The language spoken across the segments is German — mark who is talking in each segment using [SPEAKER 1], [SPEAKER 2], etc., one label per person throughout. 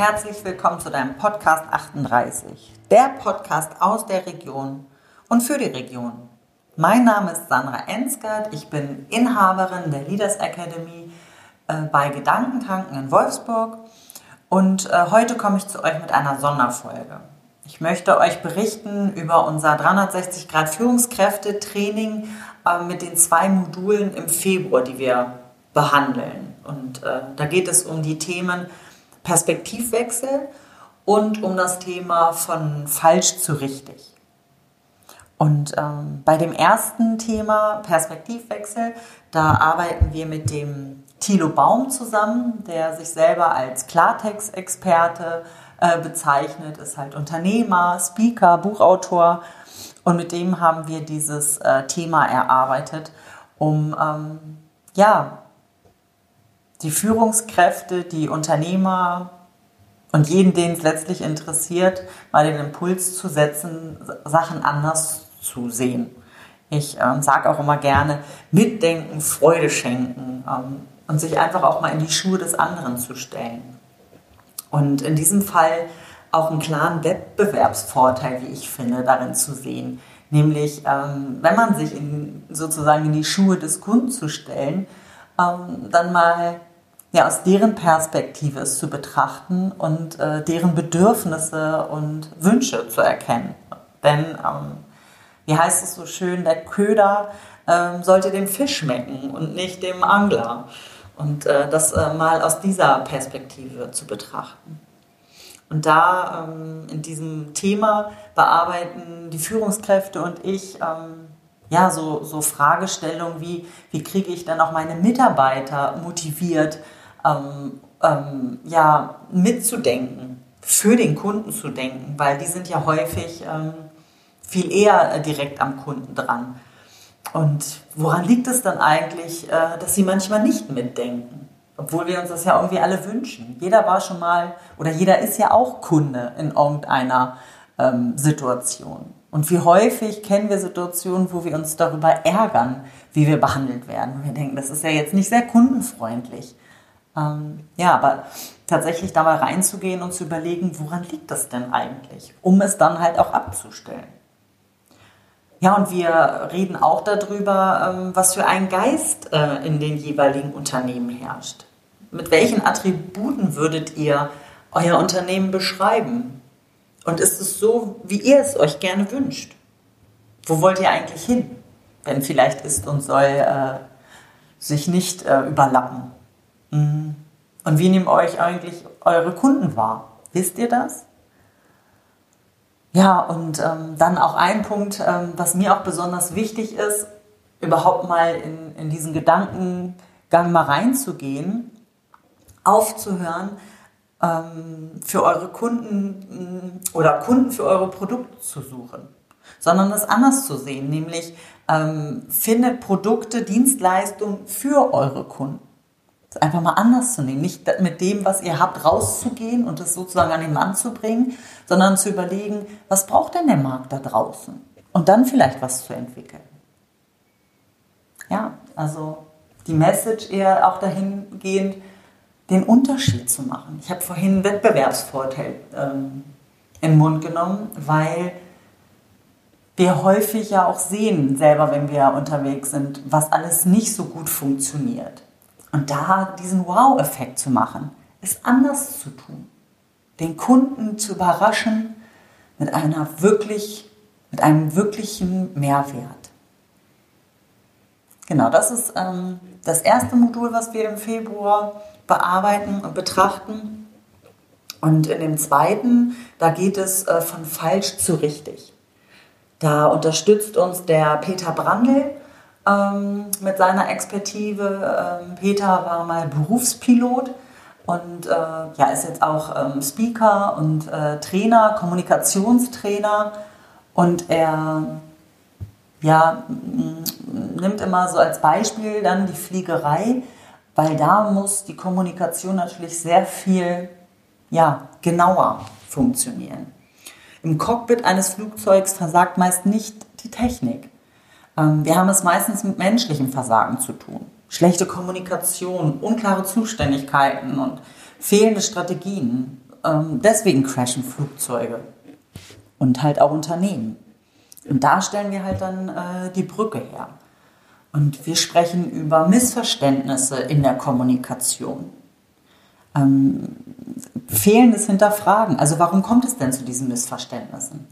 [SPEAKER 1] herzlich willkommen zu deinem Podcast 38, der Podcast aus der Region und für die Region. Mein Name ist Sandra Enskert, ich bin Inhaberin der Leaders Academy äh, bei Gedankentanken in Wolfsburg und äh, heute komme ich zu euch mit einer Sonderfolge. Ich möchte euch berichten über unser 360 Grad Führungskräfte-Training äh, mit den zwei Modulen im Februar, die wir behandeln. Und da geht es um die Themen Perspektivwechsel und um das Thema von falsch zu richtig. Und ähm, bei dem ersten Thema Perspektivwechsel, da arbeiten wir mit dem Thilo Baum zusammen, der sich selber als Klartext-Experte äh, bezeichnet, ist halt Unternehmer, Speaker, Buchautor. Und mit dem haben wir dieses äh, Thema erarbeitet, um ähm, ja, die Führungskräfte, die Unternehmer und jeden, den es letztlich interessiert, mal den Impuls zu setzen, Sachen anders zu sehen. Ich ähm, sage auch immer gerne, mitdenken, Freude schenken ähm, und sich einfach auch mal in die Schuhe des anderen zu stellen. Und in diesem Fall auch einen klaren Wettbewerbsvorteil, wie ich finde, darin zu sehen. Nämlich, ähm, wenn man sich in, sozusagen in die Schuhe des Kunden zu stellen, ähm, dann mal ja, aus deren Perspektive es zu betrachten und äh, deren Bedürfnisse und Wünsche zu erkennen. Denn, ähm, wie heißt es so schön, der Köder ähm, sollte dem Fisch schmecken und nicht dem Angler. Und äh, das äh, mal aus dieser Perspektive zu betrachten. Und da ähm, in diesem Thema bearbeiten die Führungskräfte und ich ähm, ja so, so Fragestellungen wie, wie kriege ich dann auch meine Mitarbeiter motiviert, ähm, ähm, ja, mitzudenken, für den Kunden zu denken, weil die sind ja häufig ähm, viel eher äh, direkt am Kunden dran. Und woran liegt es dann eigentlich, äh, dass sie manchmal nicht mitdenken? Obwohl wir uns das ja irgendwie alle wünschen. Jeder war schon mal oder jeder ist ja auch Kunde in irgendeiner ähm, Situation. Und wie häufig kennen wir Situationen, wo wir uns darüber ärgern, wie wir behandelt werden. Und wir denken, das ist ja jetzt nicht sehr kundenfreundlich. Ähm, ja, aber tatsächlich dabei reinzugehen und zu überlegen, woran liegt das denn eigentlich, um es dann halt auch abzustellen. Ja, und wir reden auch darüber, ähm, was für ein Geist äh, in den jeweiligen Unternehmen herrscht. Mit welchen Attributen würdet ihr euer Unternehmen beschreiben? Und ist es so, wie ihr es euch gerne wünscht? Wo wollt ihr eigentlich hin? Wenn vielleicht ist und soll äh, sich nicht äh, überlappen. Mhm. Und wie nehmen euch eigentlich eure Kunden wahr? Wisst ihr das? Ja, und ähm, dann auch ein Punkt, ähm, was mir auch besonders wichtig ist, überhaupt mal in, in diesen Gedankengang mal reinzugehen, aufzuhören, ähm, für eure Kunden mm, oder Kunden für eure Produkte zu suchen, sondern das anders zu sehen, nämlich ähm, findet Produkte, Dienstleistungen für eure Kunden einfach mal anders zu nehmen. Nicht mit dem, was ihr habt, rauszugehen und es sozusagen an den Mann zu bringen, sondern zu überlegen, was braucht denn der Markt da draußen? Und dann vielleicht was zu entwickeln. Ja, also die Message eher auch dahingehend, den Unterschied zu machen. Ich habe vorhin Wettbewerbsvorteil ähm, in den Mund genommen, weil wir häufig ja auch sehen, selber wenn wir unterwegs sind, was alles nicht so gut funktioniert. Und da diesen Wow-Effekt zu machen, ist anders zu tun. Den Kunden zu überraschen mit einer wirklich, mit einem wirklichen Mehrwert. Genau, das ist ähm, das erste Modul, was wir im Februar bearbeiten und betrachten. Und in dem zweiten, da geht es äh, von falsch zu richtig. Da unterstützt uns der Peter Brandl, ähm, mit seiner Expertise. Ähm, Peter war mal Berufspilot und äh, ja, ist jetzt auch ähm, Speaker und äh, Trainer, Kommunikationstrainer und er ja, nimmt immer so als Beispiel dann die Fliegerei, weil da muss die Kommunikation natürlich sehr viel ja, genauer funktionieren. Im Cockpit eines Flugzeugs versagt meist nicht die Technik. Ähm, wir haben es meistens mit menschlichem Versagen zu tun. Schlechte Kommunikation, unklare Zuständigkeiten und fehlende Strategien ähm, deswegen crashen Flugzeuge und halt auch Unternehmen. Und da stellen wir halt dann äh, die Brücke her. Und wir sprechen über Missverständnisse in der Kommunikation. Ähm, fehlendes Hinterfragen. Also warum kommt es denn zu diesen Missverständnissen?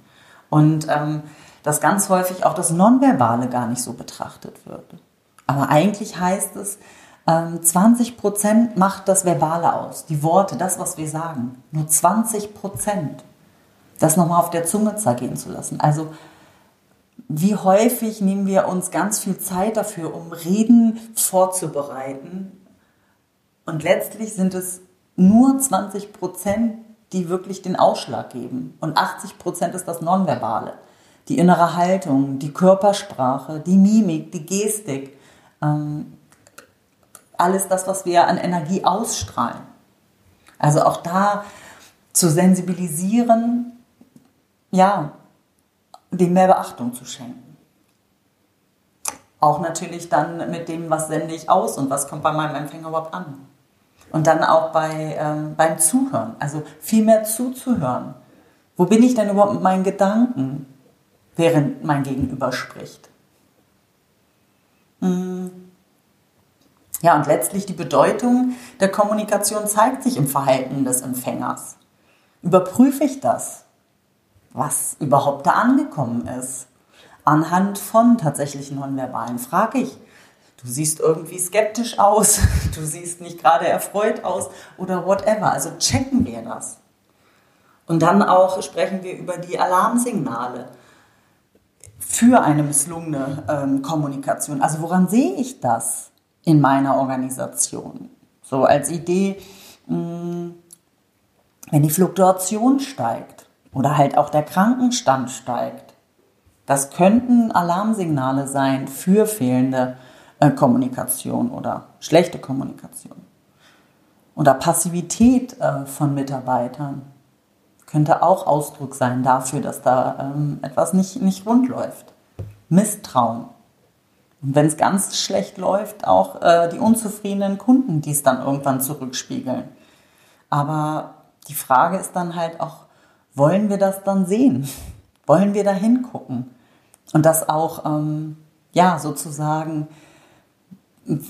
[SPEAKER 1] Und ähm, dass ganz häufig auch das Nonverbale gar nicht so betrachtet wird. Aber eigentlich heißt es, 20 ähm, Prozent macht das Verbale aus, die Worte, das, was wir sagen. Nur 20 Prozent. Das nochmal auf der Zunge zergehen zu lassen. Also wie häufig nehmen wir uns ganz viel Zeit dafür, um Reden vorzubereiten. Und letztlich sind es nur 20 Prozent, die wirklich den Ausschlag geben. Und 80 Prozent ist das Nonverbale. Die innere Haltung, die Körpersprache, die Mimik, die Gestik. Ähm, alles das, was wir an Energie ausstrahlen. Also auch da zu sensibilisieren, ja, dem mehr Beachtung zu schenken. Auch natürlich dann mit dem, was sende ich aus und was kommt bei meinem Empfänger überhaupt an. Und dann auch bei, ähm, beim Zuhören, also viel mehr zuzuhören. Wo bin ich denn überhaupt mit meinen Gedanken, während mein Gegenüber spricht? Hm. Ja, und letztlich die Bedeutung der Kommunikation zeigt sich im Verhalten des Empfängers. Überprüfe ich das? was überhaupt da angekommen ist. Anhand von tatsächlichen Nonverbalen frage ich, du siehst irgendwie skeptisch aus, du siehst nicht gerade erfreut aus oder whatever. Also checken wir das. Und dann auch sprechen wir über die Alarmsignale für eine misslungene ähm, Kommunikation. Also woran sehe ich das in meiner Organisation? So als Idee, mh, hm, wenn die Fluktuation steigt, oder halt auch der Krankenstand steigt. Das könnten Alarmsignale sein für fehlende äh, Kommunikation oder schlechte Kommunikation. Oder Passivität äh, von Mitarbeitern könnte auch Ausdruck sein dafür, dass da ähm, etwas nicht, nicht rund läuft. Misstrauen. Und wenn es ganz schlecht läuft, auch äh, die unzufriedenen Kunden, die es dann irgendwann zurückspiegeln. Aber die Frage ist dann halt auch, wollen wir das dann sehen? Wollen wir da hingucken? Und das auch, ähm, ja, sozusagen,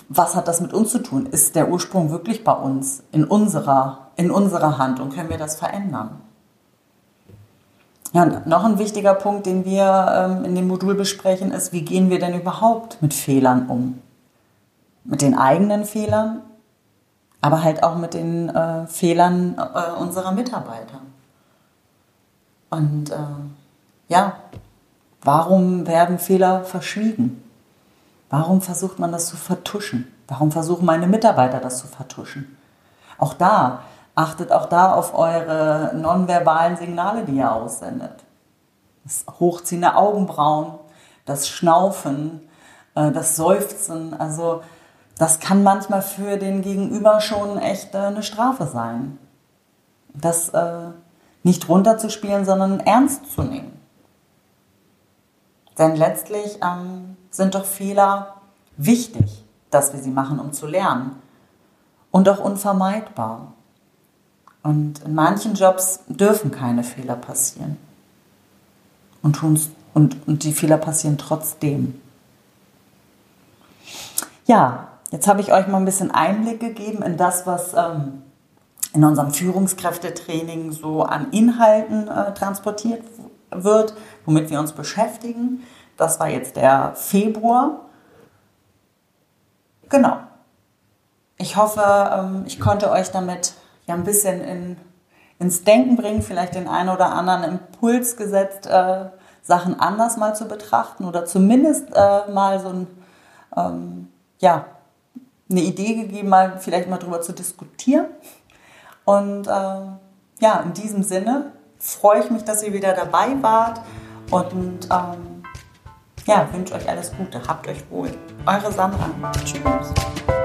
[SPEAKER 1] was hat das mit uns zu tun? Ist der Ursprung wirklich bei uns, in unserer, in unserer Hand und können wir das verändern? Ja, und noch ein wichtiger Punkt, den wir ähm, in dem Modul besprechen, ist, wie gehen wir denn überhaupt mit Fehlern um? Mit den eigenen Fehlern, aber halt auch mit den äh, Fehlern äh, unserer Mitarbeiter. Und äh, ja, warum werden Fehler verschwiegen? Warum versucht man das zu vertuschen? Warum versuchen meine Mitarbeiter das zu vertuschen? Auch da, achtet auch da auf eure nonverbalen Signale, die ihr aussendet. Das Hochziehen der Augenbrauen, das Schnaufen, äh, das Seufzen, also das kann manchmal für den Gegenüber schon echt äh, eine Strafe sein. Das äh, nicht runterzuspielen, sondern ernst zu nehmen. Denn letztlich ähm, sind doch Fehler wichtig, dass wir sie machen, um zu lernen. Und auch unvermeidbar. Und in manchen Jobs dürfen keine Fehler passieren. Und, tun's, und, und die Fehler passieren trotzdem. Ja, jetzt habe ich euch mal ein bisschen Einblick gegeben in das, was ähm, in unserem Führungskräftetraining so an Inhalten äh, transportiert wird, womit wir uns beschäftigen. Das war jetzt der Februar. Genau. Ich hoffe, ähm, ich konnte euch damit ja ein bisschen in, ins Denken bringen, vielleicht den einen oder anderen Impuls gesetzt, äh, Sachen anders mal zu betrachten oder zumindest äh, mal so ein, ähm, ja, eine Idee gegeben, mal vielleicht mal drüber zu diskutieren. Und äh, ja, in diesem Sinne freue ich mich, dass ihr wieder dabei wart und ähm, ja, wünsche euch alles Gute. Habt euch wohl. Eure Sandra. Tschüss.